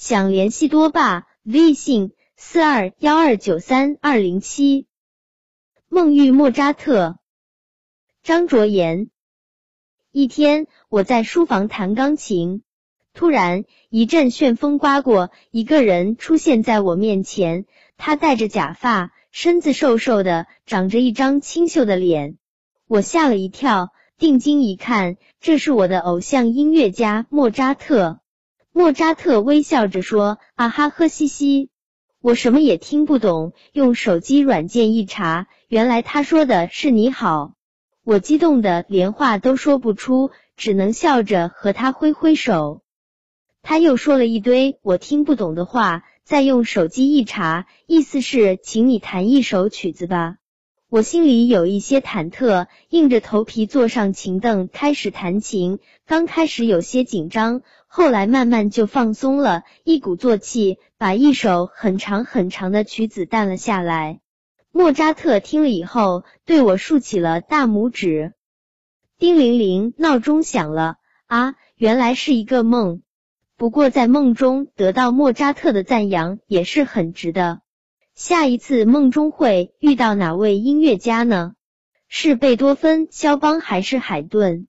想联系多爸，微信四二幺二九三二零七。梦遇莫扎特，张卓言。一天，我在书房弹钢琴，突然一阵旋风刮过，一个人出现在我面前。他戴着假发，身子瘦瘦的，长着一张清秀的脸。我吓了一跳，定睛一看，这是我的偶像音乐家莫扎特。莫扎特微笑着说：“啊哈呵嘻嘻，我什么也听不懂。用手机软件一查，原来他说的是你好。我激动的连话都说不出，只能笑着和他挥挥手。他又说了一堆我听不懂的话，再用手机一查，意思是请你弹一首曲子吧。我心里有一些忐忑，硬着头皮坐上琴凳开始弹琴。刚开始有些紧张。”后来慢慢就放松了，一鼓作气把一首很长很长的曲子弹了下来。莫扎特听了以后，对我竖起了大拇指。叮铃铃，闹钟响了啊！原来是一个梦。不过在梦中得到莫扎特的赞扬也是很值的。下一次梦中会遇到哪位音乐家呢？是贝多芬、肖邦还是海顿？